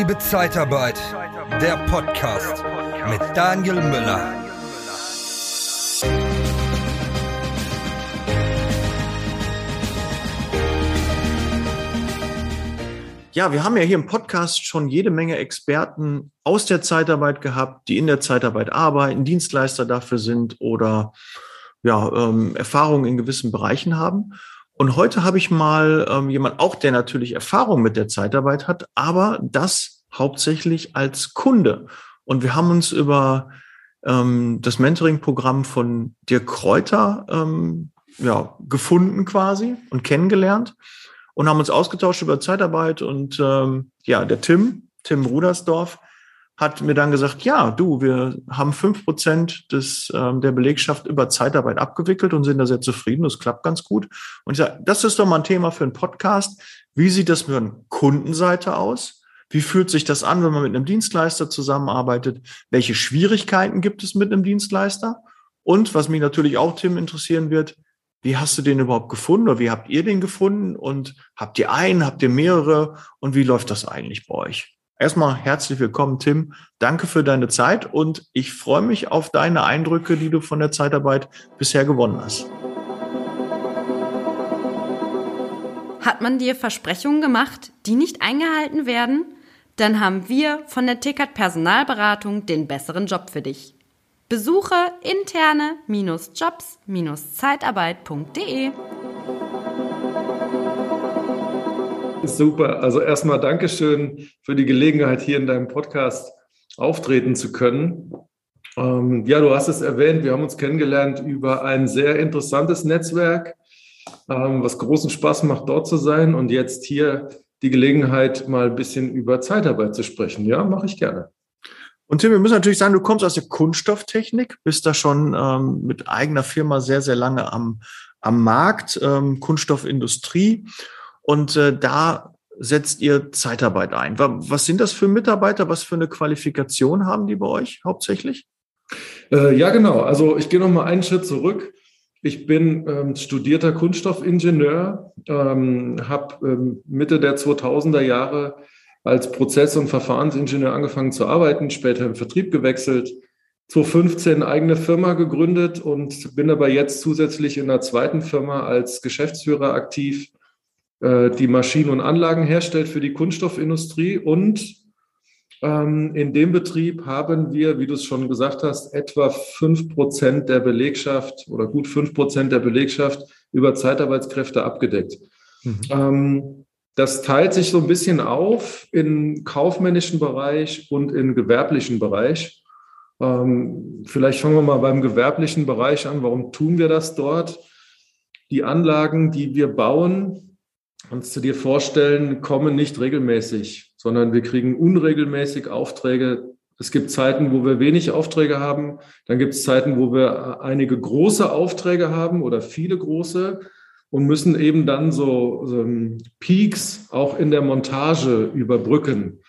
Liebe Zeitarbeit, der Podcast mit Daniel Müller. Ja, wir haben ja hier im Podcast schon jede Menge Experten aus der Zeitarbeit gehabt, die in der Zeitarbeit arbeiten, Dienstleister dafür sind oder ja, ähm, Erfahrungen in gewissen Bereichen haben. Und heute habe ich mal ähm, jemand auch, der natürlich Erfahrung mit der Zeitarbeit hat, aber das hauptsächlich als Kunde. Und wir haben uns über ähm, das Mentoring-Programm von Dirk Kräuter ähm, ja, gefunden quasi und kennengelernt und haben uns ausgetauscht über Zeitarbeit. Und ähm, ja, der Tim, Tim Rudersdorf, hat mir dann gesagt, ja, du, wir haben fünf Prozent des, ähm, der Belegschaft über Zeitarbeit abgewickelt und sind da sehr zufrieden. Das klappt ganz gut. Und ich sage, das ist doch mal ein Thema für einen Podcast. Wie sieht das mit der Kundenseite aus? Wie fühlt sich das an, wenn man mit einem Dienstleister zusammenarbeitet? Welche Schwierigkeiten gibt es mit einem Dienstleister? Und was mich natürlich auch, Tim, interessieren wird, wie hast du den überhaupt gefunden oder wie habt ihr den gefunden? Und habt ihr einen, habt ihr mehrere? Und wie läuft das eigentlich bei euch? Erstmal herzlich willkommen, Tim. Danke für deine Zeit und ich freue mich auf deine Eindrücke, die du von der Zeitarbeit bisher gewonnen hast. Hat man dir Versprechungen gemacht, die nicht eingehalten werden? Dann haben wir von der Tickert Personalberatung den besseren Job für dich. Besuche interne-jobs-zeitarbeit.de. Super. Also erstmal Dankeschön für die Gelegenheit, hier in deinem Podcast auftreten zu können. Ähm, ja, du hast es erwähnt, wir haben uns kennengelernt über ein sehr interessantes Netzwerk, ähm, was großen Spaß macht, dort zu sein und jetzt hier die Gelegenheit, mal ein bisschen über Zeitarbeit zu sprechen. Ja, mache ich gerne. Und Tim, wir müssen natürlich sagen, du kommst aus der Kunststofftechnik, bist da schon ähm, mit eigener Firma sehr, sehr lange am, am Markt, ähm, Kunststoffindustrie. Und äh, da setzt ihr Zeitarbeit ein. Was sind das für Mitarbeiter? Was für eine Qualifikation haben die bei euch hauptsächlich? Äh, ja, genau. Also ich gehe noch mal einen Schritt zurück. Ich bin ähm, studierter Kunststoffingenieur, ähm, habe ähm, Mitte der 2000er Jahre als Prozess- und Verfahrensingenieur angefangen zu arbeiten, später im Vertrieb gewechselt, 2015 eine eigene Firma gegründet und bin aber jetzt zusätzlich in einer zweiten Firma als Geschäftsführer aktiv äh, die Maschinen und Anlagen herstellt für die Kunststoffindustrie. Und in dem Betrieb haben wir, wie du es schon gesagt hast, etwa fünf Prozent der Belegschaft oder gut fünf Prozent der Belegschaft über Zeitarbeitskräfte abgedeckt. Mhm. Ähm, das teilt sich so ein bisschen auf in kaufmännischen Bereich und in gewerblichen Bereich. Ähm, vielleicht fangen wir mal beim gewerblichen Bereich an. Warum tun wir das dort? Die Anlagen, die wir bauen, kannst du dir vorstellen, kommen nicht regelmäßig, sondern wir kriegen unregelmäßig Aufträge. Es gibt Zeiten, wo wir wenig Aufträge haben. Dann gibt es Zeiten, wo wir einige große Aufträge haben oder viele große und müssen eben dann so, so Peaks auch in der Montage überbrücken.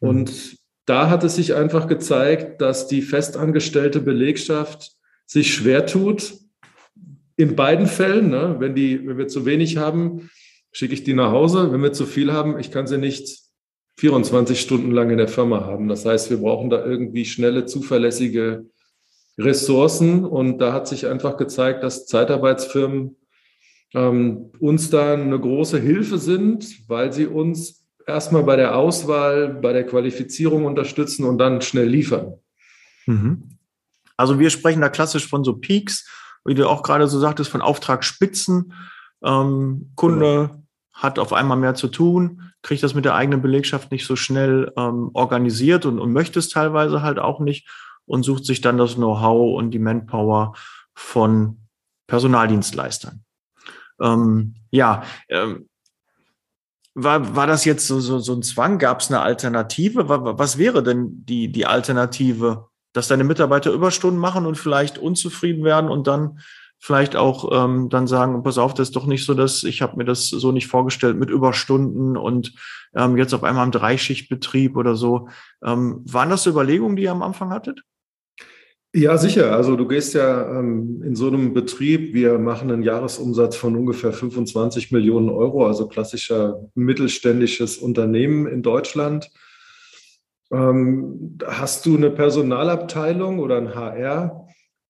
Mhm. Und da hat es sich einfach gezeigt, dass die festangestellte Belegschaft sich schwer tut. In beiden Fällen, ne, wenn, die, wenn wir zu wenig haben, schicke ich die nach Hause. Wenn wir zu viel haben, ich kann sie nicht 24 Stunden lang in der Firma haben. Das heißt, wir brauchen da irgendwie schnelle, zuverlässige Ressourcen. Und da hat sich einfach gezeigt, dass Zeitarbeitsfirmen ähm, uns da eine große Hilfe sind, weil sie uns erstmal bei der Auswahl, bei der Qualifizierung unterstützen und dann schnell liefern. Mhm. Also wir sprechen da klassisch von so Peaks, wie du auch gerade so sagtest, von Auftragsspitzen. Ähm, Kunde genau. Hat auf einmal mehr zu tun, kriegt das mit der eigenen Belegschaft nicht so schnell ähm, organisiert und, und möchte es teilweise halt auch nicht und sucht sich dann das Know-how und die Manpower von Personaldienstleistern. Ähm, ja, ähm, war, war das jetzt so, so, so ein Zwang? Gab es eine Alternative? Was wäre denn die, die Alternative? Dass deine Mitarbeiter Überstunden machen und vielleicht unzufrieden werden und dann vielleicht auch ähm, dann sagen, pass auf, das ist doch nicht so, dass ich habe mir das so nicht vorgestellt mit Überstunden und ähm, jetzt auf einmal im Dreischichtbetrieb oder so. Ähm, waren das Überlegungen, die ihr am Anfang hattet? Ja, sicher. Also du gehst ja ähm, in so einem Betrieb, wir machen einen Jahresumsatz von ungefähr 25 Millionen Euro, also klassischer mittelständisches Unternehmen in Deutschland. Ähm, hast du eine Personalabteilung oder einen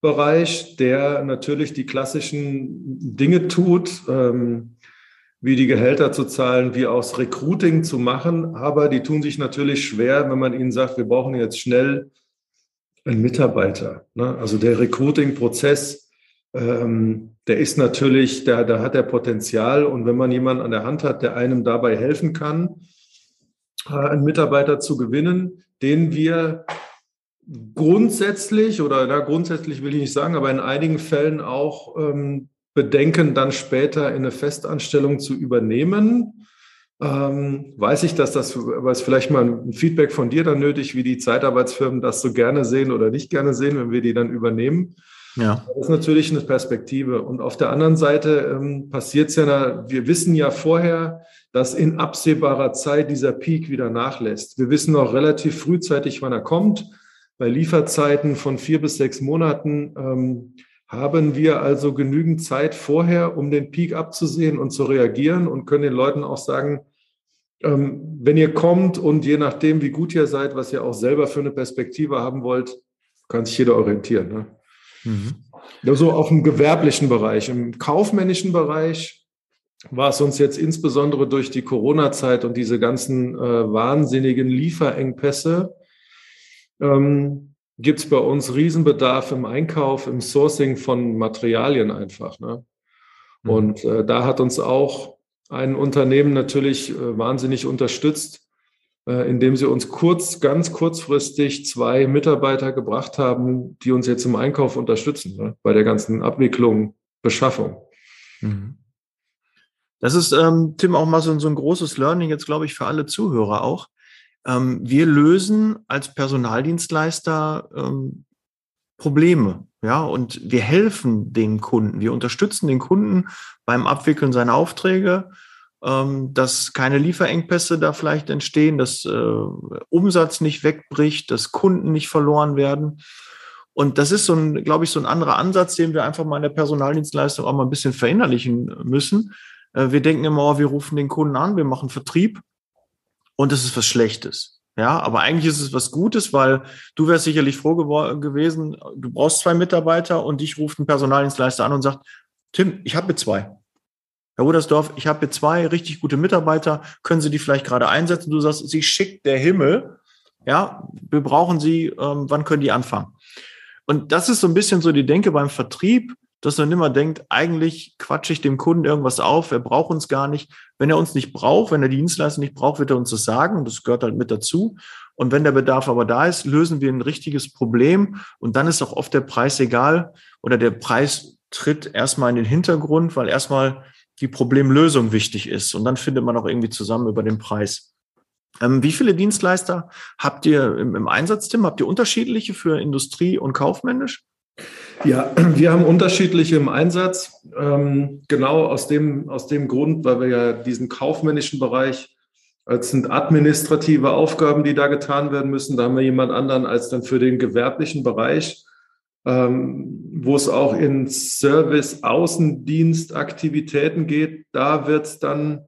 HR-Bereich, der natürlich die klassischen Dinge tut, ähm, wie die Gehälter zu zahlen, wie aus Recruiting zu machen, aber die tun sich natürlich schwer, wenn man ihnen sagt, wir brauchen jetzt schnell einen Mitarbeiter. Ne? Also der Recruiting-Prozess, ähm, der ist natürlich, da, da hat er Potenzial und wenn man jemanden an der Hand hat, der einem dabei helfen kann, äh, einen Mitarbeiter zu gewinnen, den wir grundsätzlich oder na, grundsätzlich will ich nicht sagen, aber in einigen Fällen auch ähm, bedenken, dann später in eine Festanstellung zu übernehmen. Ähm, weiß ich, dass das, ist vielleicht mal ein Feedback von dir dann nötig, wie die Zeitarbeitsfirmen das so gerne sehen oder nicht gerne sehen, wenn wir die dann übernehmen. Ja. Das ist natürlich eine Perspektive. Und auf der anderen Seite ähm, passiert es ja, wir wissen ja vorher, dass in absehbarer Zeit dieser Peak wieder nachlässt. Wir wissen auch relativ frühzeitig, wann er kommt. Bei Lieferzeiten von vier bis sechs Monaten ähm, haben wir also genügend Zeit vorher, um den Peak abzusehen und zu reagieren und können den Leuten auch sagen, ähm, wenn ihr kommt und je nachdem, wie gut ihr seid, was ihr auch selber für eine Perspektive haben wollt, kann sich jeder orientieren. Ne? Mhm. So auf dem gewerblichen Bereich. Im kaufmännischen Bereich war es uns jetzt insbesondere durch die Corona-Zeit und diese ganzen äh, wahnsinnigen Lieferengpässe, ähm, gibt es bei uns Riesenbedarf im Einkauf, im Sourcing von Materialien einfach. Ne? Mhm. Und äh, da hat uns auch ein Unternehmen natürlich äh, wahnsinnig unterstützt, äh, indem sie uns kurz, ganz kurzfristig zwei Mitarbeiter gebracht haben, die uns jetzt im Einkauf unterstützen, ne? bei der ganzen Abwicklung, Beschaffung. Mhm. Das ist, ähm, Tim, auch mal so, so ein großes Learning jetzt, glaube ich, für alle Zuhörer auch. Ähm, wir lösen als Personaldienstleister ähm, Probleme, ja, und wir helfen den Kunden, wir unterstützen den Kunden beim Abwickeln seiner Aufträge, ähm, dass keine Lieferengpässe da vielleicht entstehen, dass äh, Umsatz nicht wegbricht, dass Kunden nicht verloren werden. Und das ist so ein, glaube ich, so ein anderer Ansatz, den wir einfach mal in der Personaldienstleistung auch mal ein bisschen verinnerlichen müssen. Äh, wir denken immer, oh, wir rufen den Kunden an, wir machen Vertrieb und das ist was Schlechtes. Ja, aber eigentlich ist es was Gutes, weil du wärst sicherlich froh gewesen, du brauchst zwei Mitarbeiter und dich ruft ein Personaldienstleister an und sagt, Tim, ich habe zwei. Herr Rudersdorf, ich habe zwei richtig gute Mitarbeiter, können Sie die vielleicht gerade einsetzen? Du sagst, sie schickt der Himmel. Ja, wir brauchen sie, ähm, wann können die anfangen? Und das ist so ein bisschen so die Denke beim Vertrieb dass man immer denkt, eigentlich quatsche ich dem Kunden irgendwas auf, er braucht uns gar nicht. Wenn er uns nicht braucht, wenn er die Dienstleistung nicht braucht, wird er uns das sagen und das gehört halt mit dazu. Und wenn der Bedarf aber da ist, lösen wir ein richtiges Problem und dann ist auch oft der Preis egal oder der Preis tritt erstmal in den Hintergrund, weil erstmal die Problemlösung wichtig ist und dann findet man auch irgendwie zusammen über den Preis. Ähm, wie viele Dienstleister habt ihr im, im Einsatz, Tim? Habt ihr unterschiedliche für Industrie und kaufmännisch? Ja, wir haben unterschiedliche im Einsatz. Ähm, genau aus dem, aus dem Grund, weil wir ja diesen kaufmännischen Bereich, als sind administrative Aufgaben, die da getan werden müssen. Da haben wir jemand anderen als dann für den gewerblichen Bereich, ähm, wo es auch in Service-Außendienstaktivitäten geht. Da wird es dann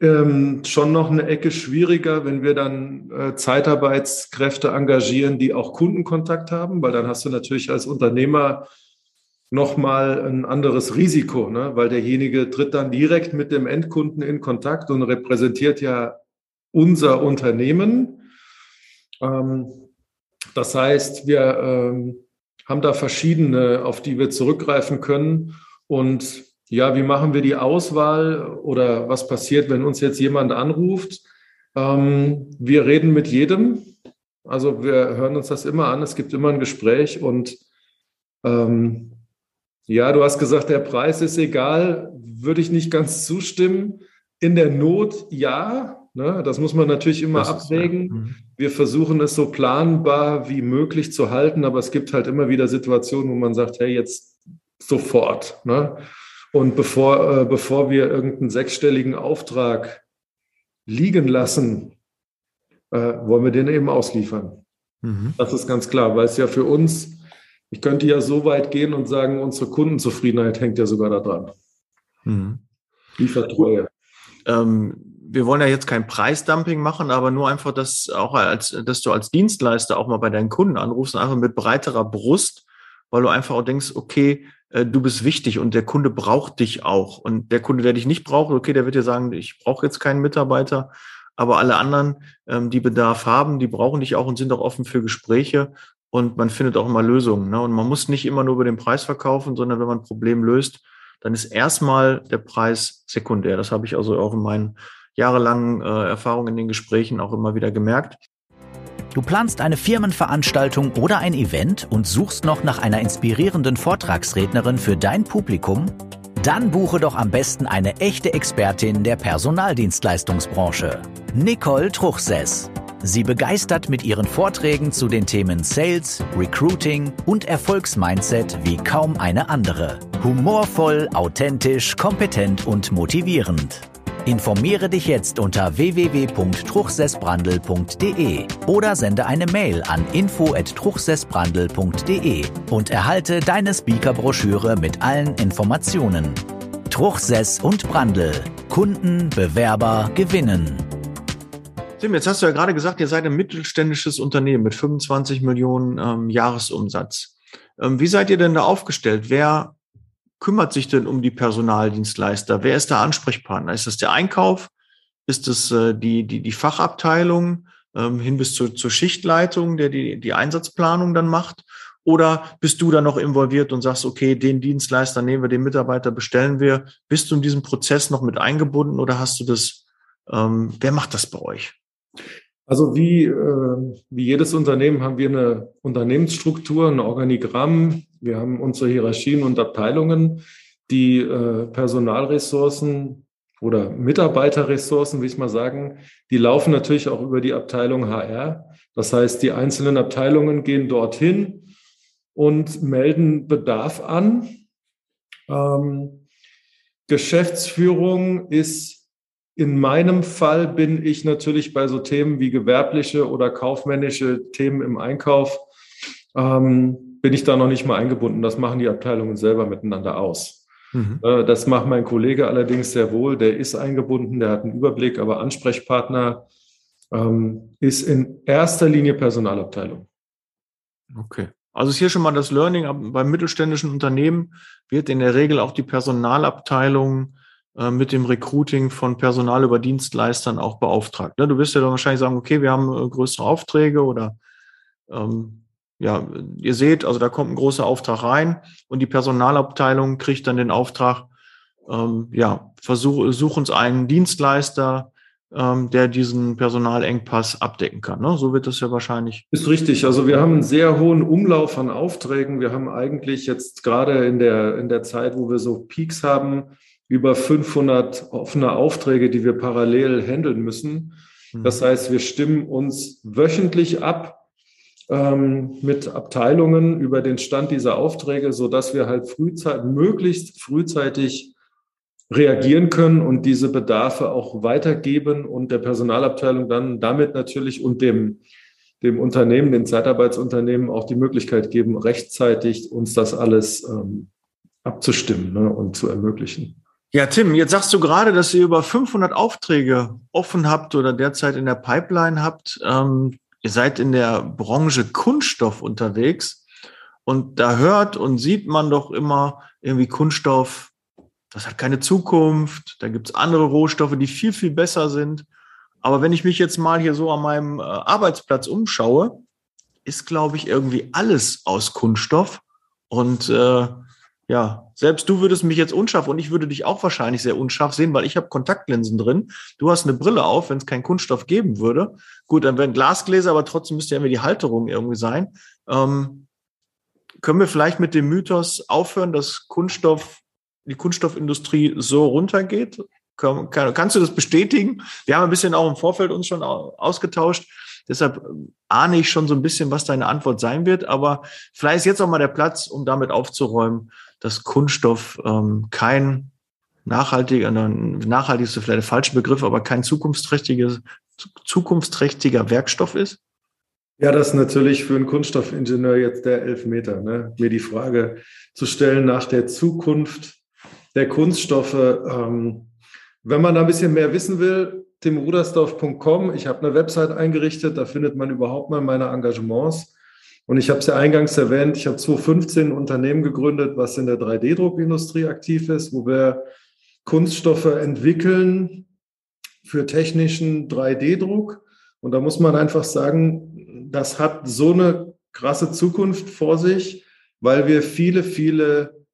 ähm, schon noch eine Ecke schwieriger, wenn wir dann äh, Zeitarbeitskräfte engagieren, die auch Kundenkontakt haben, weil dann hast du natürlich als Unternehmer nochmal ein anderes Risiko, ne? weil derjenige tritt dann direkt mit dem Endkunden in Kontakt und repräsentiert ja unser Unternehmen. Ähm, das heißt, wir ähm, haben da verschiedene, auf die wir zurückgreifen können und ja, wie machen wir die Auswahl oder was passiert, wenn uns jetzt jemand anruft? Ähm, wir reden mit jedem. Also wir hören uns das immer an. Es gibt immer ein Gespräch und ähm, ja, du hast gesagt, der Preis ist egal. Würde ich nicht ganz zustimmen. In der Not ja. Ne? Das muss man natürlich immer das abwägen. Ist, ja. mhm. Wir versuchen es so planbar wie möglich zu halten, aber es gibt halt immer wieder Situationen, wo man sagt, hey, jetzt sofort. Ne? Und bevor, äh, bevor wir irgendeinen sechsstelligen Auftrag liegen lassen, äh, wollen wir den eben ausliefern. Mhm. Das ist ganz klar, weil es ja für uns, ich könnte ja so weit gehen und sagen, unsere Kundenzufriedenheit hängt ja sogar daran. Mhm. Liefertreue. Ähm, wir wollen ja jetzt kein Preisdumping machen, aber nur einfach, dass auch als, dass du als Dienstleister auch mal bei deinen Kunden anrufst und einfach mit breiterer Brust, weil du einfach auch denkst, okay, äh, du bist wichtig und der Kunde braucht dich auch. Und der Kunde, der dich nicht braucht, okay, der wird dir sagen, ich brauche jetzt keinen Mitarbeiter. Aber alle anderen, ähm, die Bedarf haben, die brauchen dich auch und sind auch offen für Gespräche. Und man findet auch immer Lösungen. Ne? Und man muss nicht immer nur über den Preis verkaufen, sondern wenn man ein Problem löst, dann ist erstmal der Preis sekundär. Das habe ich also auch in meinen jahrelangen äh, Erfahrungen in den Gesprächen auch immer wieder gemerkt. Du planst eine Firmenveranstaltung oder ein Event und suchst noch nach einer inspirierenden Vortragsrednerin für dein Publikum? Dann buche doch am besten eine echte Expertin der Personaldienstleistungsbranche, Nicole Truchsess. Sie begeistert mit ihren Vorträgen zu den Themen Sales, Recruiting und Erfolgsmindset wie kaum eine andere. Humorvoll, authentisch, kompetent und motivierend. Informiere dich jetzt unter www.truchsessbrandel.de oder sende eine Mail an info@truchsessbrandel.de und erhalte deine Speakerbroschüre mit allen Informationen. Truchsess und Brandel. Kunden, Bewerber gewinnen. Tim, jetzt hast du ja gerade gesagt, ihr seid ein mittelständisches Unternehmen mit 25 Millionen ähm, Jahresumsatz. Ähm, wie seid ihr denn da aufgestellt? Wer kümmert sich denn um die Personaldienstleister? Wer ist der Ansprechpartner? Ist das der Einkauf? Ist es äh, die, die, die Fachabteilung ähm, hin bis zur, zur Schichtleitung, der die, die Einsatzplanung dann macht? Oder bist du da noch involviert und sagst, okay, den Dienstleister nehmen wir, den Mitarbeiter bestellen wir? Bist du in diesem Prozess noch mit eingebunden oder hast du das, ähm, wer macht das bei euch? Also wie, äh, wie jedes Unternehmen haben wir eine Unternehmensstruktur, ein Organigramm. Wir haben unsere Hierarchien und Abteilungen, die äh, Personalressourcen oder Mitarbeiterressourcen, will ich mal sagen, die laufen natürlich auch über die Abteilung HR. Das heißt, die einzelnen Abteilungen gehen dorthin und melden Bedarf an. Ähm, Geschäftsführung ist in meinem Fall bin ich natürlich bei so Themen wie gewerbliche oder kaufmännische Themen im Einkauf, ähm, bin ich da noch nicht mal eingebunden. Das machen die Abteilungen selber miteinander aus. Mhm. Äh, das macht mein Kollege allerdings sehr wohl. Der ist eingebunden, der hat einen Überblick, aber Ansprechpartner ähm, ist in erster Linie Personalabteilung. Okay. Also ist hier schon mal das Learning beim mittelständischen Unternehmen wird in der Regel auch die Personalabteilung äh, mit dem Recruiting von Personal über Dienstleistern auch beauftragt. Ne? Du wirst ja dann wahrscheinlich sagen, okay, wir haben äh, größere Aufträge oder ähm, ja, ihr seht, also da kommt ein großer Auftrag rein und die Personalabteilung kriegt dann den Auftrag, ähm, ja, versuch, such uns einen Dienstleister, ähm, der diesen Personalengpass abdecken kann. Ne? So wird das ja wahrscheinlich. Ist richtig. Also wir haben einen sehr hohen Umlauf an Aufträgen. Wir haben eigentlich jetzt gerade in der, in der Zeit, wo wir so Peaks haben, über 500 offene Aufträge, die wir parallel handeln müssen. Mhm. Das heißt, wir stimmen uns wöchentlich ab ähm, mit Abteilungen über den Stand dieser Aufträge, so dass wir halt frühzeitig, möglichst frühzeitig reagieren können und diese Bedarfe auch weitergeben und der Personalabteilung dann damit natürlich und dem, dem Unternehmen, den Zeitarbeitsunternehmen auch die Möglichkeit geben, rechtzeitig uns das alles ähm, abzustimmen ne, und zu ermöglichen. Ja, Tim, jetzt sagst du gerade, dass ihr über 500 Aufträge offen habt oder derzeit in der Pipeline habt. Ähm, ihr seid in der Branche Kunststoff unterwegs und da hört und sieht man doch immer irgendwie Kunststoff, das hat keine Zukunft, da gibt's andere Rohstoffe, die viel, viel besser sind. Aber wenn ich mich jetzt mal hier so an meinem äh, Arbeitsplatz umschaue, ist, glaube ich, irgendwie alles aus Kunststoff. Und äh, ja, selbst du würdest mich jetzt unscharf und ich würde dich auch wahrscheinlich sehr unscharf sehen, weil ich habe Kontaktlinsen drin. Du hast eine Brille auf, wenn es keinen Kunststoff geben würde. Gut, dann wären Glasgläser, aber trotzdem müsste ja irgendwie die Halterung irgendwie sein. Ähm, können wir vielleicht mit dem Mythos aufhören, dass Kunststoff, die Kunststoffindustrie so runtergeht? Kann, kann, kannst du das bestätigen? Wir haben ein bisschen auch im Vorfeld uns schon ausgetauscht. Deshalb ahne ich schon so ein bisschen, was deine Antwort sein wird. Aber vielleicht ist jetzt auch mal der Platz, um damit aufzuräumen, dass Kunststoff ähm, kein nachhaltiger, nachhaltig ist vielleicht der falsche Begriff, aber kein zukunftsträchtiges, zukunftsträchtiger Werkstoff ist? Ja, das ist natürlich für einen Kunststoffingenieur jetzt der Elfmeter, ne? mir die Frage zu stellen nach der Zukunft der Kunststoffe. Ähm, wenn man da ein bisschen mehr wissen will, timrudersdorf.com. Ich habe eine Website eingerichtet, da findet man überhaupt mal meine Engagements. Und ich habe es ja eingangs erwähnt, ich habe 2015 ein Unternehmen gegründet, was in der 3D-Druckindustrie aktiv ist, wo wir Kunststoffe entwickeln für technischen 3D-Druck. Und da muss man einfach sagen, das hat so eine krasse Zukunft vor sich, weil wir viele, viele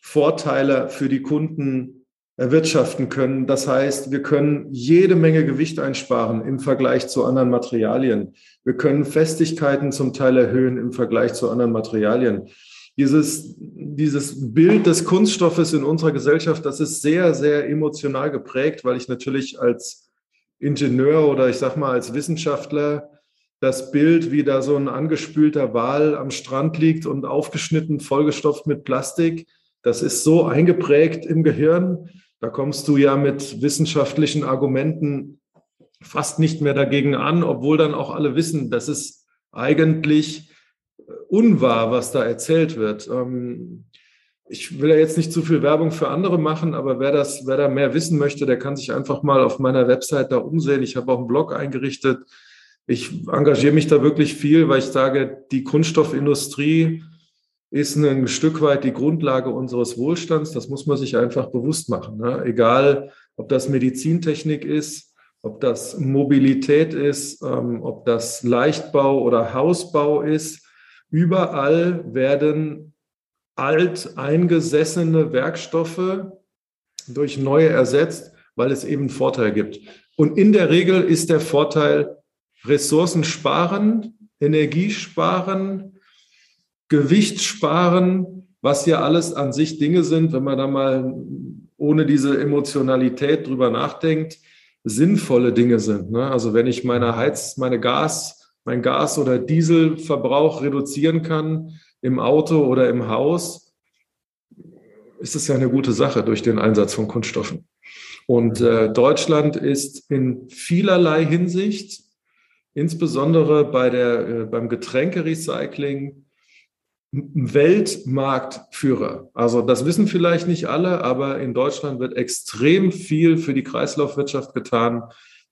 Vorteile für die Kunden erwirtschaften können. Das heißt, wir können jede Menge Gewicht einsparen im Vergleich zu anderen Materialien. Wir können Festigkeiten zum Teil erhöhen im Vergleich zu anderen Materialien. Dieses, dieses Bild des Kunststoffes in unserer Gesellschaft, das ist sehr, sehr emotional geprägt, weil ich natürlich als Ingenieur oder ich sag mal als Wissenschaftler das Bild, wie da so ein angespülter Wal am Strand liegt und aufgeschnitten, vollgestopft mit Plastik, das ist so eingeprägt im Gehirn, da kommst du ja mit wissenschaftlichen Argumenten fast nicht mehr dagegen an, obwohl dann auch alle wissen, das ist eigentlich unwahr, was da erzählt wird. Ähm, ich will ja jetzt nicht zu viel Werbung für andere machen, aber wer das, wer da mehr wissen möchte, der kann sich einfach mal auf meiner Website da umsehen. Ich habe auch einen Blog eingerichtet. Ich engagiere mich da wirklich viel, weil ich sage, die Kunststoffindustrie ist ein Stück weit die Grundlage unseres Wohlstands. Das muss man sich einfach bewusst machen. Ne? Egal, ob das Medizintechnik ist, ob das Mobilität ist, ähm, ob das Leichtbau oder Hausbau ist. Überall werden alt eingesessene Werkstoffe durch neue ersetzt, weil es eben Vorteil gibt. Und in der Regel ist der Vorteil Ressourcen sparen, Energie sparen, Gewicht sparen, was ja alles an sich Dinge sind, wenn man da mal ohne diese Emotionalität drüber nachdenkt, sinnvolle Dinge sind. Ne? Also wenn ich meine Heiz, meine Gas, mein Gas- oder Dieselverbrauch reduzieren kann im Auto oder im Haus, ist es ja eine gute Sache durch den Einsatz von Kunststoffen. Und äh, Deutschland ist in vielerlei Hinsicht, insbesondere bei der, äh, beim Getränkerecycling, Weltmarktführer. Also das wissen vielleicht nicht alle, aber in Deutschland wird extrem viel für die Kreislaufwirtschaft getan.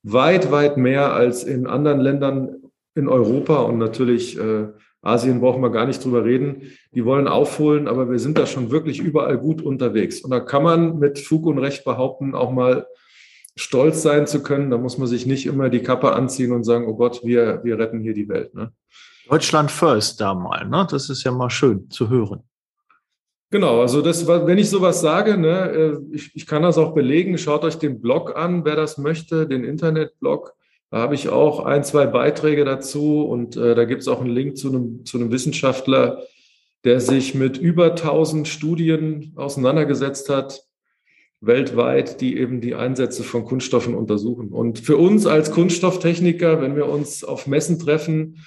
Weit, weit mehr als in anderen Ländern in Europa und natürlich äh, Asien brauchen wir gar nicht drüber reden. Die wollen aufholen, aber wir sind da schon wirklich überall gut unterwegs. Und da kann man mit Fug und Recht behaupten, auch mal stolz sein zu können. Da muss man sich nicht immer die Kappe anziehen und sagen, oh Gott, wir, wir retten hier die Welt. Ne? Deutschland first da mal, ne? Das ist ja mal schön zu hören. Genau, also das, wenn ich sowas sage, ne, äh, ich, ich kann das auch belegen. Schaut euch den Blog an, wer das möchte, den Internetblog. Da habe ich auch ein, zwei Beiträge dazu und äh, da gibt es auch einen Link zu einem, zu einem Wissenschaftler, der sich mit über 1000 Studien auseinandergesetzt hat, weltweit, die eben die Einsätze von Kunststoffen untersuchen. Und für uns als Kunststofftechniker, wenn wir uns auf Messen treffen,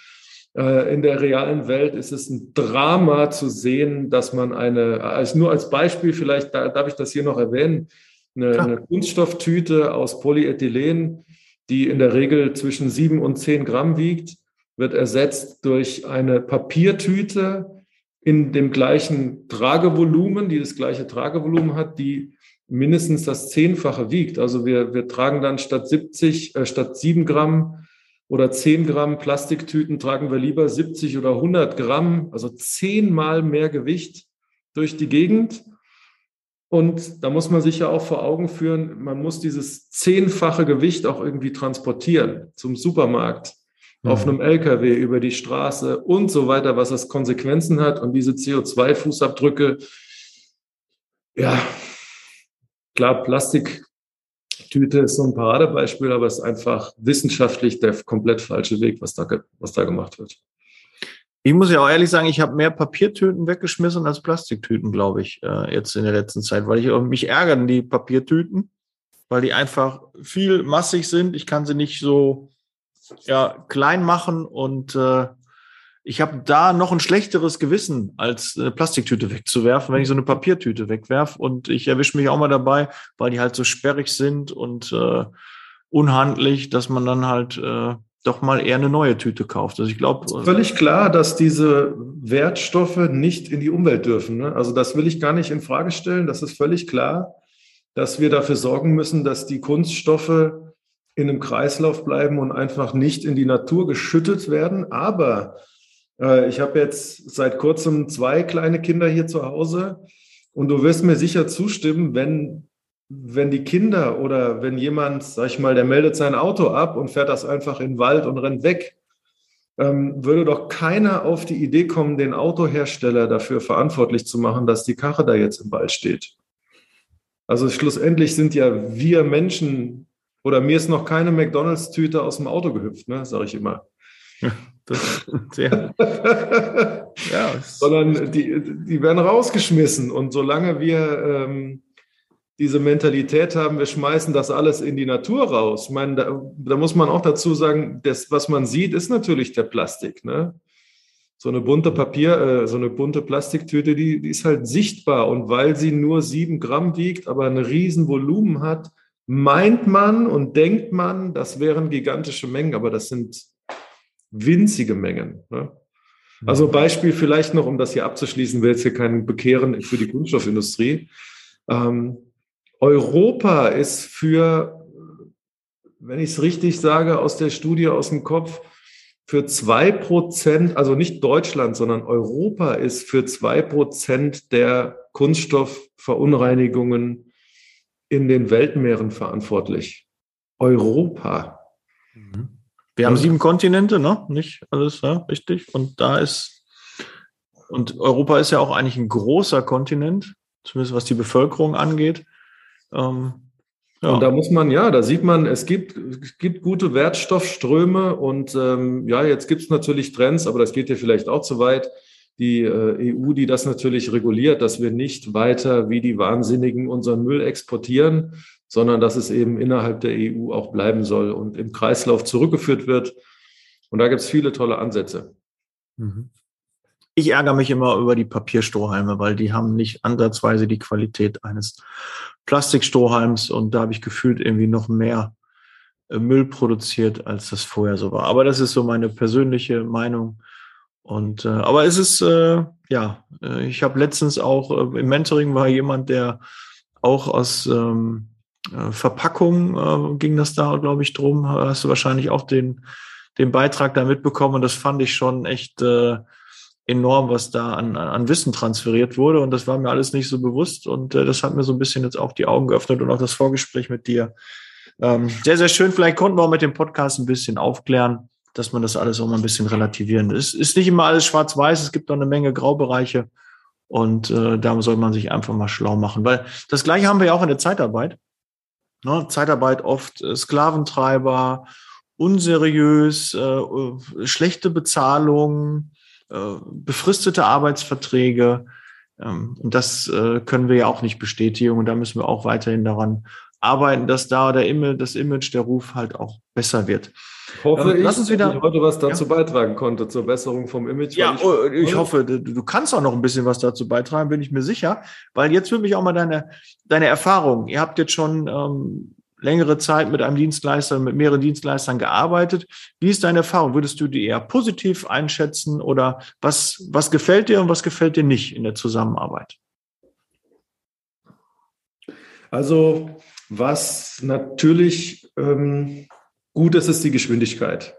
in der realen Welt ist es ein Drama zu sehen, dass man eine, also nur als Beispiel vielleicht, da, darf ich das hier noch erwähnen, eine, eine Kunststofftüte aus Polyethylen, die in der Regel zwischen sieben und zehn Gramm wiegt, wird ersetzt durch eine Papiertüte in dem gleichen Tragevolumen, die das gleiche Tragevolumen hat, die mindestens das Zehnfache wiegt. Also wir, wir tragen dann statt 70, äh, statt sieben Gramm oder 10 Gramm Plastiktüten tragen wir lieber 70 oder 100 Gramm, also zehnmal mehr Gewicht durch die Gegend. Und da muss man sich ja auch vor Augen führen, man muss dieses zehnfache Gewicht auch irgendwie transportieren zum Supermarkt, mhm. auf einem LKW, über die Straße und so weiter, was das Konsequenzen hat. Und diese CO2-Fußabdrücke, ja, klar, Plastik Tüte ist so ein Paradebeispiel, aber es ist einfach wissenschaftlich der komplett falsche Weg, was da, was da gemacht wird. Ich muss ja auch ehrlich sagen, ich habe mehr Papiertüten weggeschmissen als Plastiktüten, glaube ich, äh, jetzt in der letzten Zeit, weil ich mich ärgern die Papiertüten, weil die einfach viel massig sind. Ich kann sie nicht so ja, klein machen und äh, ich habe da noch ein schlechteres Gewissen, als eine Plastiktüte wegzuwerfen, wenn ich so eine Papiertüte wegwerf. Und ich erwische mich auch mal dabei, weil die halt so sperrig sind und äh, unhandlich, dass man dann halt äh, doch mal eher eine neue Tüte kauft. Also ich glaube. Völlig klar, dass diese Wertstoffe nicht in die Umwelt dürfen. Ne? Also das will ich gar nicht in Frage stellen. Das ist völlig klar, dass wir dafür sorgen müssen, dass die Kunststoffe in einem Kreislauf bleiben und einfach nicht in die Natur geschüttet werden. Aber äh, ich habe jetzt seit kurzem zwei kleine Kinder hier zu Hause und du wirst mir sicher zustimmen, wenn, wenn die Kinder oder wenn jemand, sag ich mal, der meldet sein Auto ab und fährt das einfach in den Wald und rennt weg, ähm, würde doch keiner auf die Idee kommen, den Autohersteller dafür verantwortlich zu machen, dass die Karre da jetzt im Wald steht. Also schlussendlich sind ja wir Menschen oder mir ist noch keine McDonalds-Tüte aus dem Auto gehüpft, ne, sage ich immer. Das, ja. ja. Sondern die, die werden rausgeschmissen. Und solange wir ähm, diese Mentalität haben, wir schmeißen das alles in die Natur raus. Ich meine, da, da muss man auch dazu sagen, das, was man sieht, ist natürlich der Plastik. Ne? So eine bunte Papier, äh, so eine bunte Plastiktüte, die, die ist halt sichtbar. Und weil sie nur sieben Gramm wiegt, aber ein riesen Volumen hat, meint man und denkt man, das wären gigantische Mengen, aber das sind winzige Mengen. Ne? Also Beispiel vielleicht noch, um das hier abzuschließen, will jetzt hier keinen bekehren für die Kunststoffindustrie. Ähm, Europa ist für, wenn ich es richtig sage, aus der Studie aus dem Kopf, für zwei Prozent, also nicht Deutschland, sondern Europa ist für zwei Prozent der Kunststoffverunreinigungen in den Weltmeeren verantwortlich. Europa. Mhm. Wir haben sieben Kontinente, ne? Nicht alles, ja, richtig. Und da ist, und Europa ist ja auch eigentlich ein großer Kontinent, zumindest was die Bevölkerung angeht. Ähm, ja. Und da muss man, ja, da sieht man, es gibt, es gibt gute Wertstoffströme und ähm, ja, jetzt gibt es natürlich Trends, aber das geht ja vielleicht auch zu weit. Die äh, EU, die das natürlich reguliert, dass wir nicht weiter wie die Wahnsinnigen unseren Müll exportieren, sondern dass es eben innerhalb der EU auch bleiben soll und im Kreislauf zurückgeführt wird. Und da gibt es viele tolle Ansätze. Mhm. Ich ärgere mich immer über die Papierstrohhalme, weil die haben nicht ansatzweise die Qualität eines Plastikstrohhalms und da habe ich gefühlt irgendwie noch mehr äh, Müll produziert, als das vorher so war. Aber das ist so meine persönliche Meinung. Und äh, aber es ist äh, ja, äh, ich habe letztens auch äh, im Mentoring war jemand, der auch aus ähm, äh, Verpackung äh, ging das da, glaube ich, drum. Hast du wahrscheinlich auch den den Beitrag da mitbekommen und das fand ich schon echt äh, enorm, was da an, an Wissen transferiert wurde. Und das war mir alles nicht so bewusst. Und äh, das hat mir so ein bisschen jetzt auch die Augen geöffnet und auch das Vorgespräch mit dir. Ähm, sehr, sehr schön. Vielleicht konnten wir auch mit dem Podcast ein bisschen aufklären, dass man das alles auch mal ein bisschen relativieren. Es ist nicht immer alles schwarz-weiß, es gibt auch eine Menge Graubereiche. Und äh, da soll man sich einfach mal schlau machen. Weil das gleiche haben wir ja auch in der Zeitarbeit. Ne? Zeitarbeit oft äh, Sklaventreiber, unseriös, äh schlechte Bezahlung, äh, befristete Arbeitsverträge. Ähm, und das äh, können wir ja auch nicht bestätigen. Und da müssen wir auch weiterhin daran arbeiten, dass da der Image, das Image, der Ruf halt auch besser wird. Hoffe ähm, Lass uns wieder, dass ich heute was dazu ja. beitragen konnte, zur Besserung vom Image. Ja, ich, oh, ich, hoffe, du, du, kannst auch noch ein bisschen was dazu beitragen, bin ich mir sicher. Weil jetzt würde mich auch mal deine, deine Erfahrung. Ihr habt jetzt schon ähm, längere Zeit mit einem Dienstleister, mit mehreren Dienstleistern gearbeitet. Wie ist deine Erfahrung? Würdest du die eher positiv einschätzen oder was, was gefällt dir und was gefällt dir nicht in der Zusammenarbeit? Also, was natürlich ähm, gut ist, ist die Geschwindigkeit.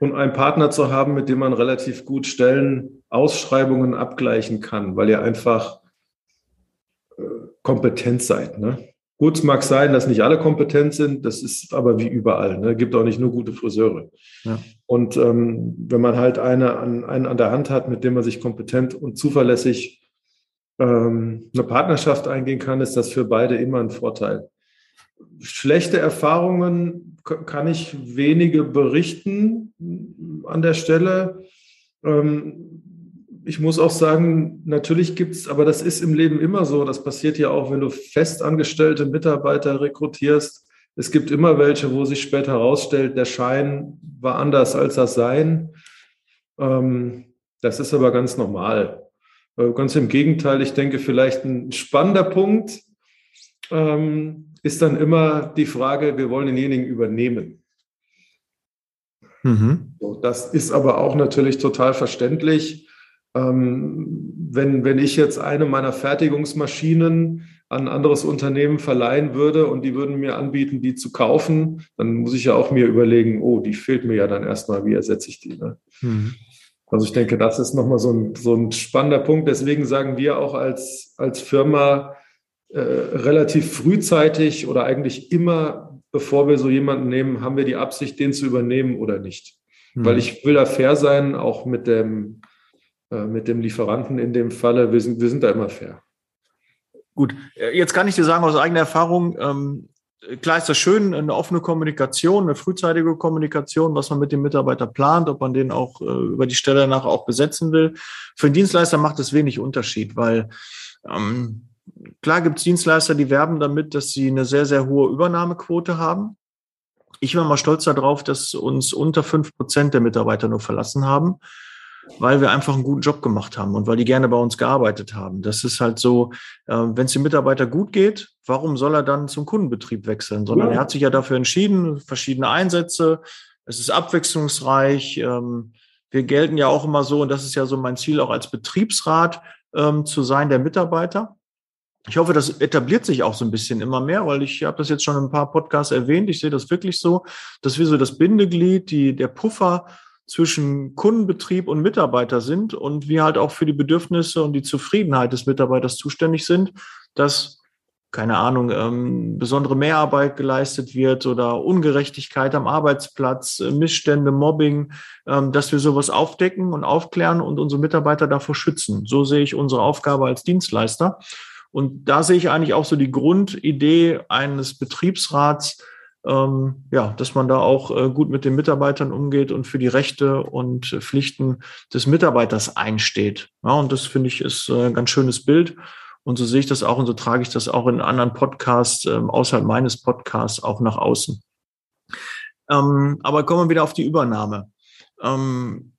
Und einen Partner zu haben, mit dem man relativ gut Stellen, Ausschreibungen abgleichen kann, weil ihr einfach äh, kompetent seid. Ne? Gut, es mag sein, dass nicht alle kompetent sind, das ist aber wie überall. Ne? Gibt auch nicht nur gute Friseure. Ja. Und ähm, wenn man halt eine an, einen an der Hand hat, mit dem man sich kompetent und zuverlässig ähm, eine Partnerschaft eingehen kann, ist das für beide immer ein Vorteil. Schlechte Erfahrungen kann ich wenige berichten an der Stelle. Ähm, ich muss auch sagen, natürlich gibt es, aber das ist im Leben immer so. Das passiert ja auch, wenn du festangestellte Mitarbeiter rekrutierst. Es gibt immer welche, wo sich später herausstellt, der Schein war anders als das Sein. Ähm, das ist aber ganz normal. Äh, ganz im Gegenteil, ich denke, vielleicht ein spannender Punkt ähm, ist dann immer die Frage, wir wollen denjenigen übernehmen. Mhm. Das ist aber auch natürlich total verständlich ähm, wenn, wenn ich jetzt eine meiner Fertigungsmaschinen an ein anderes Unternehmen verleihen würde und die würden mir anbieten, die zu kaufen, dann muss ich ja auch mir überlegen, oh, die fehlt mir ja dann erstmal, wie ersetze ich die? Ne? Mhm. Also ich denke, das ist nochmal so ein, so ein spannender Punkt. Deswegen sagen wir auch als, als Firma äh, relativ frühzeitig oder eigentlich immer, bevor wir so jemanden nehmen, haben wir die Absicht, den zu übernehmen oder nicht. Mhm. Weil ich will da fair sein, auch mit dem, äh, mit dem Lieferanten in dem Falle. Wir sind, wir sind da immer fair. Gut, äh, jetzt kann ich dir sagen aus eigener Erfahrung, ähm, klar ist das schön, eine offene Kommunikation, eine frühzeitige Kommunikation, was man mit dem Mitarbeiter plant, ob man den auch äh, über die Stelle nachher auch besetzen will. Für den Dienstleister macht das wenig Unterschied, weil ähm, klar gibt es Dienstleister, die werben damit, dass sie eine sehr, sehr hohe Übernahmequote haben. Ich bin mal stolz darauf, dass uns unter fünf Prozent der Mitarbeiter nur verlassen haben weil wir einfach einen guten Job gemacht haben und weil die gerne bei uns gearbeitet haben. Das ist halt so, äh, wenn es dem Mitarbeiter gut geht, warum soll er dann zum Kundenbetrieb wechseln? Sondern ja. er hat sich ja dafür entschieden, verschiedene Einsätze, es ist abwechslungsreich. Ähm, wir gelten ja auch immer so, und das ist ja so mein Ziel, auch als Betriebsrat ähm, zu sein der Mitarbeiter. Ich hoffe, das etabliert sich auch so ein bisschen immer mehr, weil ich habe das jetzt schon in ein paar Podcasts erwähnt. Ich sehe das wirklich so, dass wir so das Bindeglied, die, der Puffer zwischen Kundenbetrieb und Mitarbeiter sind und wir halt auch für die Bedürfnisse und die Zufriedenheit des Mitarbeiters zuständig sind, dass keine Ahnung, ähm, besondere Mehrarbeit geleistet wird oder Ungerechtigkeit am Arbeitsplatz, äh, Missstände, Mobbing, ähm, dass wir sowas aufdecken und aufklären und unsere Mitarbeiter davor schützen. So sehe ich unsere Aufgabe als Dienstleister. Und da sehe ich eigentlich auch so die Grundidee eines Betriebsrats, ähm, ja, dass man da auch äh, gut mit den Mitarbeitern umgeht und für die Rechte und Pflichten des Mitarbeiters einsteht. Ja, und das finde ich ist äh, ein ganz schönes Bild. Und so sehe ich das auch und so trage ich das auch in anderen Podcasts, ähm, außerhalb meines Podcasts, auch nach außen. Ähm, aber kommen wir wieder auf die Übernahme. Ähm,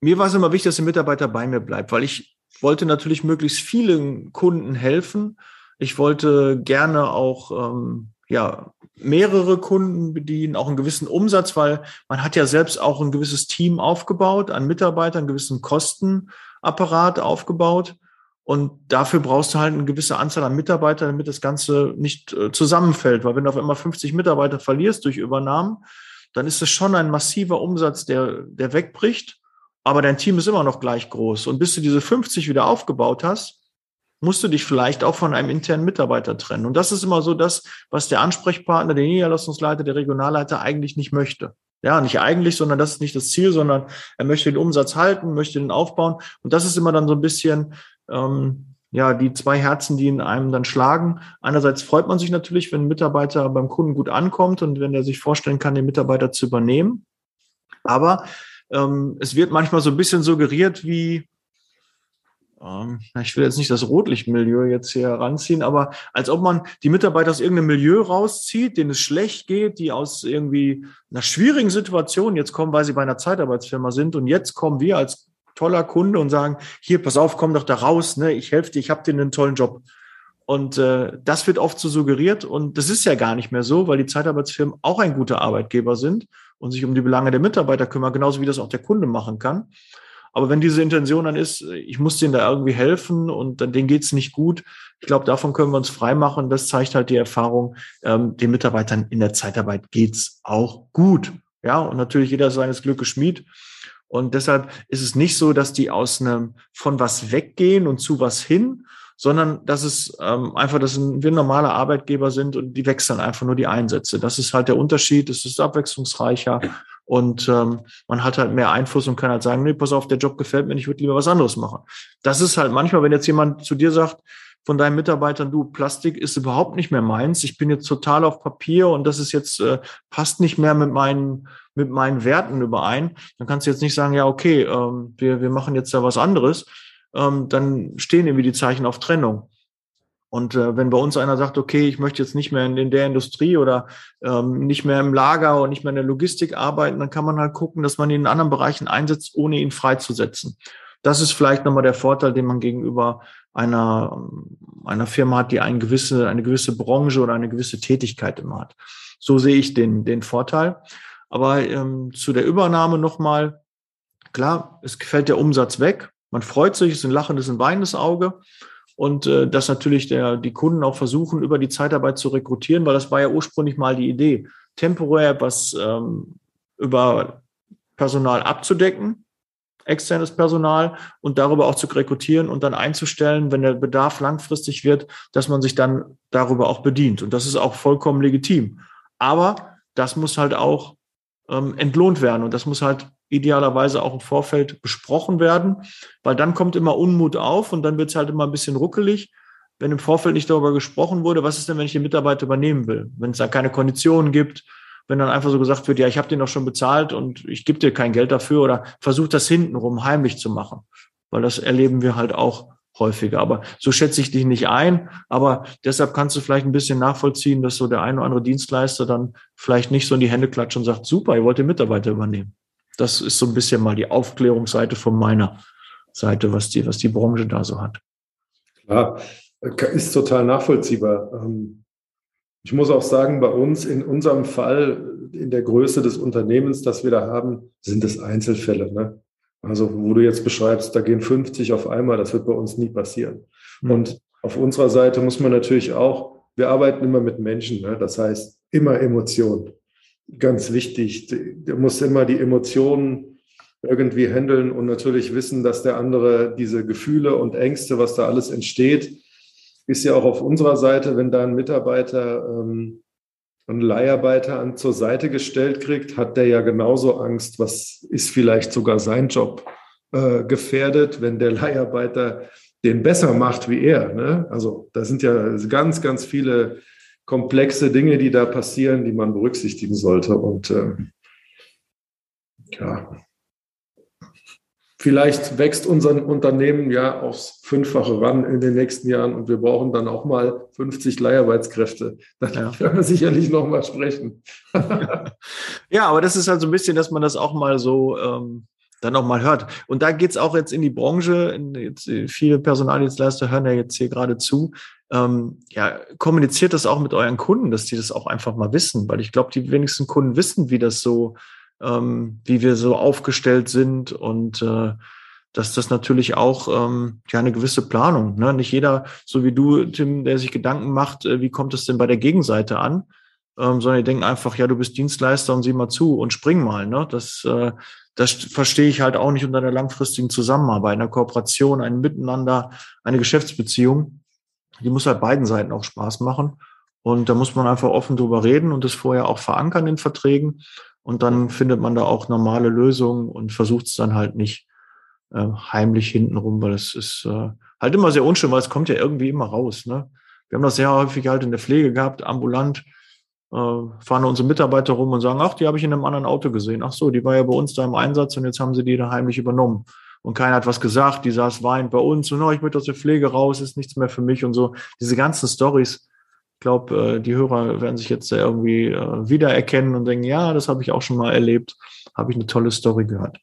mir war es immer wichtig, dass der Mitarbeiter bei mir bleibt, weil ich wollte natürlich möglichst vielen Kunden helfen. Ich wollte gerne auch ähm, ja, mehrere Kunden bedienen, auch einen gewissen Umsatz, weil man hat ja selbst auch ein gewisses Team aufgebaut, an Mitarbeitern, einen gewissen Kostenapparat aufgebaut. Und dafür brauchst du halt eine gewisse Anzahl an Mitarbeitern, damit das Ganze nicht äh, zusammenfällt. Weil wenn du auf einmal 50 Mitarbeiter verlierst durch Übernahmen, dann ist es schon ein massiver Umsatz, der, der wegbricht. Aber dein Team ist immer noch gleich groß. Und bis du diese 50 wieder aufgebaut hast, musst du dich vielleicht auch von einem internen Mitarbeiter trennen. Und das ist immer so das, was der Ansprechpartner, der Niederlassungsleiter, der Regionalleiter eigentlich nicht möchte. Ja, nicht eigentlich, sondern das ist nicht das Ziel, sondern er möchte den Umsatz halten, möchte den aufbauen. Und das ist immer dann so ein bisschen, ähm, ja, die zwei Herzen, die in einem dann schlagen. Einerseits freut man sich natürlich, wenn ein Mitarbeiter beim Kunden gut ankommt und wenn er sich vorstellen kann, den Mitarbeiter zu übernehmen. Aber ähm, es wird manchmal so ein bisschen suggeriert, wie, ähm, ich will jetzt nicht das Rotlichtmilieu jetzt hier heranziehen, aber als ob man die Mitarbeiter aus irgendeinem Milieu rauszieht, denen es schlecht geht, die aus irgendwie einer schwierigen Situation jetzt kommen, weil sie bei einer Zeitarbeitsfirma sind. Und jetzt kommen wir als toller Kunde und sagen, hier, pass auf, komm doch da raus, ne, ich helfe dir, ich habe dir einen tollen Job. Und äh, das wird oft so suggeriert. Und das ist ja gar nicht mehr so, weil die Zeitarbeitsfirmen auch ein guter Arbeitgeber sind und sich um die Belange der Mitarbeiter kümmern, genauso wie das auch der Kunde machen kann. Aber wenn diese Intention dann ist, ich muss denen da irgendwie helfen und dann denen geht's nicht gut, ich glaube, davon können wir uns freimachen. Das zeigt halt die Erfahrung, ähm, den Mitarbeitern in der Zeitarbeit geht's auch gut. Ja, und natürlich jeder seines Glückes Schmied. Und deshalb ist es nicht so, dass die aus einem von was weggehen und zu was hin, sondern dass es ähm, einfach, dass wir normale Arbeitgeber sind und die wechseln einfach nur die Einsätze. Das ist halt der Unterschied. Es ist abwechslungsreicher. Und ähm, man hat halt mehr Einfluss und kann halt sagen, nee, pass auf, der Job gefällt mir, ich würde lieber was anderes machen. Das ist halt manchmal, wenn jetzt jemand zu dir sagt, von deinen Mitarbeitern, du, Plastik ist überhaupt nicht mehr meins, ich bin jetzt total auf Papier und das ist jetzt, äh, passt nicht mehr mit meinen, mit meinen Werten überein, dann kannst du jetzt nicht sagen, ja, okay, ähm, wir, wir machen jetzt da was anderes, ähm, dann stehen irgendwie die Zeichen auf Trennung. Und äh, wenn bei uns einer sagt, okay, ich möchte jetzt nicht mehr in, in der Industrie oder ähm, nicht mehr im Lager und nicht mehr in der Logistik arbeiten, dann kann man halt gucken, dass man ihn in anderen Bereichen einsetzt, ohne ihn freizusetzen. Das ist vielleicht nochmal der Vorteil, den man gegenüber einer, einer Firma hat, die eine gewisse, eine gewisse Branche oder eine gewisse Tätigkeit immer hat. So sehe ich den, den Vorteil. Aber ähm, zu der Übernahme nochmal, klar, es fällt der Umsatz weg. Man freut sich, es ist ein lachendes, ein weinendes Auge. und äh, dass natürlich der, die Kunden auch versuchen, über die Zeitarbeit zu rekrutieren, weil das war ja ursprünglich mal die Idee, temporär was ähm, über Personal abzudecken, externes Personal und darüber auch zu rekrutieren und dann einzustellen, wenn der Bedarf langfristig wird, dass man sich dann darüber auch bedient. Und das ist auch vollkommen legitim. Aber das muss halt auch ähm, entlohnt werden und das muss halt idealerweise auch im Vorfeld besprochen werden, weil dann kommt immer Unmut auf und dann wird es halt immer ein bisschen ruckelig, wenn im Vorfeld nicht darüber gesprochen wurde, was ist denn, wenn ich den Mitarbeiter übernehmen will, wenn es da keine Konditionen gibt, wenn dann einfach so gesagt wird, ja, ich habe den doch schon bezahlt und ich gebe dir kein Geld dafür oder versucht das hintenrum heimlich zu machen, weil das erleben wir halt auch häufiger. Aber so schätze ich dich nicht ein. Aber deshalb kannst du vielleicht ein bisschen nachvollziehen, dass so der ein oder andere Dienstleister dann vielleicht nicht so in die Hände klatscht und sagt, super, ihr wollt den Mitarbeiter übernehmen. Das ist so ein bisschen mal die Aufklärungsseite von meiner Seite, was die, was die Branche da so hat. Klar, ist total nachvollziehbar. Ähm, ich muss auch sagen, bei uns in unserem Fall, in der Größe des Unternehmens, das wir da haben, sind es Einzelfälle. Ne? Also, wo du jetzt beschreibst, da gehen 50 auf einmal, das wird bei uns nie passieren. Mhm. Und auf unserer Seite muss man natürlich auch, wir arbeiten immer mit Menschen, ne? das heißt immer Emotionen. Ganz wichtig. Du musst immer die Emotionen irgendwie handeln und natürlich wissen, dass der andere diese Gefühle und Ängste, was da alles entsteht, ist ja auch auf unserer Seite, wenn da ein Mitarbeiter ähm, einen Leiharbeiter an zur Seite gestellt kriegt, hat der ja genauso Angst, was ist vielleicht sogar sein Job äh, gefährdet, wenn der Leiharbeiter den besser macht wie er. Ne? Also da sind ja ganz, ganz viele komplexe Dinge, die da passieren, die man berücksichtigen sollte. Und äh, ja, Vielleicht wächst unser Unternehmen ja aufs Fünffache ran in den nächsten Jahren und wir brauchen dann auch mal 50 Leiharbeitskräfte. Dann ja. werden wir sicherlich noch mal sprechen. ja, aber das ist halt so ein bisschen, dass man das auch mal so ähm, dann noch mal hört. Und da geht's auch jetzt in die Branche. In, jetzt, viele Personaldienstleister hören ja jetzt hier gerade zu. Ähm, ja, kommuniziert das auch mit euren Kunden, dass die das auch einfach mal wissen, weil ich glaube, die wenigsten Kunden wissen, wie das so ähm, wie wir so aufgestellt sind und äh, dass das natürlich auch ähm, ja eine gewisse Planung. Ne? Nicht jeder, so wie du, Tim, der sich Gedanken macht, äh, wie kommt es denn bei der Gegenseite an, ähm, sondern die denken einfach, ja, du bist Dienstleister und sieh mal zu und spring mal. Ne? Das, äh, das verstehe ich halt auch nicht unter einer langfristigen Zusammenarbeit, einer Kooperation, ein Miteinander, eine Geschäftsbeziehung. Die muss halt beiden Seiten auch Spaß machen. Und da muss man einfach offen drüber reden und das vorher auch verankern in Verträgen. Und dann findet man da auch normale Lösungen und versucht es dann halt nicht äh, heimlich hintenrum, weil es ist äh, halt immer sehr unschön, weil es kommt ja irgendwie immer raus. Ne? Wir haben das sehr häufig halt in der Pflege gehabt, ambulant, fahren unsere Mitarbeiter rum und sagen, ach, die habe ich in einem anderen Auto gesehen. Ach so, die war ja bei uns da im Einsatz und jetzt haben sie die da heimlich übernommen. Und keiner hat was gesagt, die saß weint bei uns und oh, ich möchte aus der Pflege raus, ist nichts mehr für mich und so. Diese ganzen Stories, glaube, äh, die Hörer werden sich jetzt irgendwie äh, wiedererkennen und denken, ja, das habe ich auch schon mal erlebt, habe ich eine tolle Story gehört.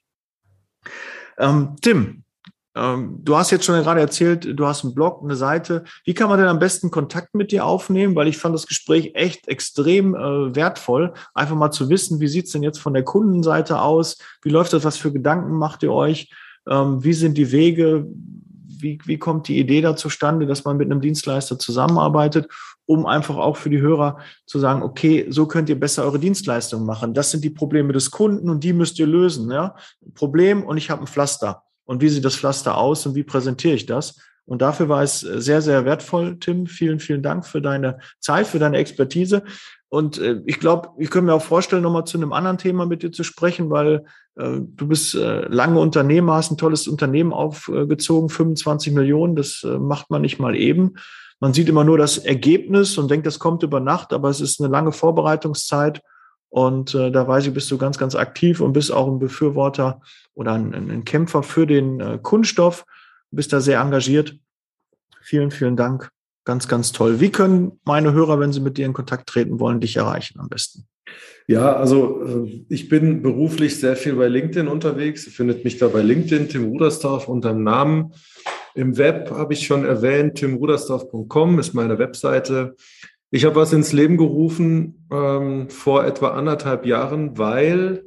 Ähm, Tim, du hast jetzt schon gerade erzählt, du hast einen Blog, eine Seite. Wie kann man denn am besten Kontakt mit dir aufnehmen? Weil ich fand das Gespräch echt extrem äh, wertvoll, einfach mal zu wissen, wie sieht's denn jetzt von der Kundenseite aus? Wie läuft das? Was für Gedanken macht ihr euch? Ähm, wie sind die Wege? Wie, wie kommt die Idee da zustande, dass man mit einem Dienstleister zusammenarbeitet? um einfach auch für die Hörer zu sagen, okay, so könnt ihr besser eure Dienstleistung machen. Das sind die Probleme des Kunden und die müsst ihr lösen. Ja? Problem und ich habe ein Pflaster. Und wie sieht das Pflaster aus und wie präsentiere ich das? Und dafür war es sehr, sehr wertvoll, Tim. Vielen, vielen Dank für deine Zeit, für deine Expertise. Und äh, ich glaube, ich könnte mir auch vorstellen, nochmal zu einem anderen Thema mit dir zu sprechen, weil äh, du bist äh, lange Unternehmer, hast ein tolles Unternehmen aufgezogen, 25 Millionen, das äh, macht man nicht mal eben. Man sieht immer nur das Ergebnis und denkt, das kommt über Nacht, aber es ist eine lange Vorbereitungszeit. Und äh, da weiß ich, bist du ganz, ganz aktiv und bist auch ein Befürworter oder ein, ein Kämpfer für den äh, Kunststoff. Bist da sehr engagiert. Vielen, vielen Dank. Ganz, ganz toll. Wie können meine Hörer, wenn sie mit dir in Kontakt treten wollen, dich erreichen am besten? Ja, also äh, ich bin beruflich sehr viel bei LinkedIn unterwegs. Ihr findet mich da bei LinkedIn, Tim Rudersdorf, unter dem Namen. Im Web habe ich schon erwähnt, timrudersdorf.com ist meine Webseite. Ich habe was ins Leben gerufen ähm, vor etwa anderthalb Jahren, weil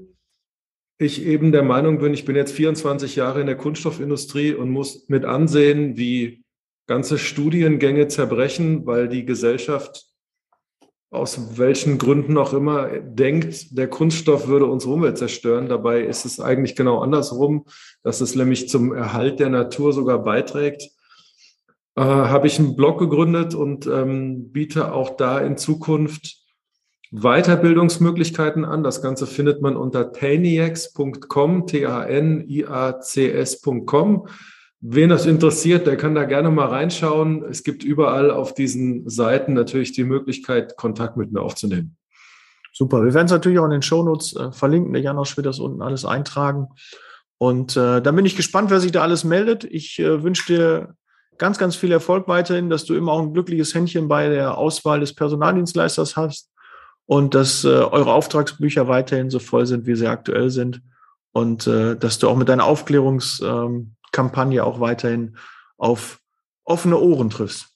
ich eben der Meinung bin, ich bin jetzt 24 Jahre in der Kunststoffindustrie und muss mit ansehen, wie ganze Studiengänge zerbrechen, weil die Gesellschaft aus welchen Gründen auch immer denkt, der Kunststoff würde unsere Umwelt zerstören. Dabei ist es eigentlich genau andersrum, dass es nämlich zum Erhalt der Natur sogar beiträgt. Äh, Habe ich einen Blog gegründet und ähm, biete auch da in Zukunft Weiterbildungsmöglichkeiten an. Das Ganze findet man unter taniacs.com, T-A-N-I-A-C-S.com. Wen das interessiert, der kann da gerne mal reinschauen. Es gibt überall auf diesen Seiten natürlich die Möglichkeit, Kontakt mit mir aufzunehmen. Super. Wir werden es natürlich auch in den Shownotes äh, verlinken. Der Janosch wird das unten alles eintragen. Und äh, dann bin ich gespannt, wer sich da alles meldet. Ich äh, wünsche dir ganz, ganz viel Erfolg weiterhin, dass du immer auch ein glückliches Händchen bei der Auswahl des Personaldienstleisters hast und dass äh, eure Auftragsbücher weiterhin so voll sind, wie sie aktuell sind und äh, dass du auch mit deiner Aufklärungs- ähm, auch weiterhin auf offene Ohren triffst.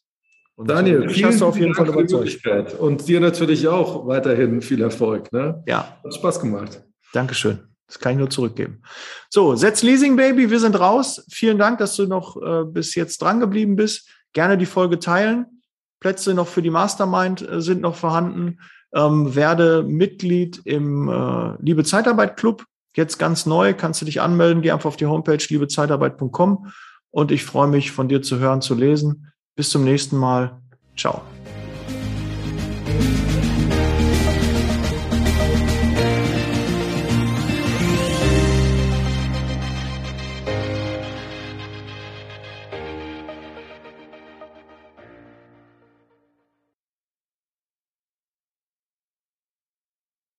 Und Daniel, ich vielen, hast du auf jeden Fall überzeugt. Und dir natürlich auch weiterhin viel Erfolg. Ne? Ja. Hat Spaß gemacht. Dankeschön. Das kann ich nur zurückgeben. So, Setz Leasing Baby, wir sind raus. Vielen Dank, dass du noch äh, bis jetzt dran geblieben bist. Gerne die Folge teilen. Plätze noch für die Mastermind äh, sind noch vorhanden. Ähm, werde Mitglied im äh, Liebe Zeitarbeit Club. Jetzt ganz neu, kannst du dich anmelden, geh einfach auf die Homepage liebezeitarbeit.com und ich freue mich von dir zu hören, zu lesen. Bis zum nächsten Mal. Ciao.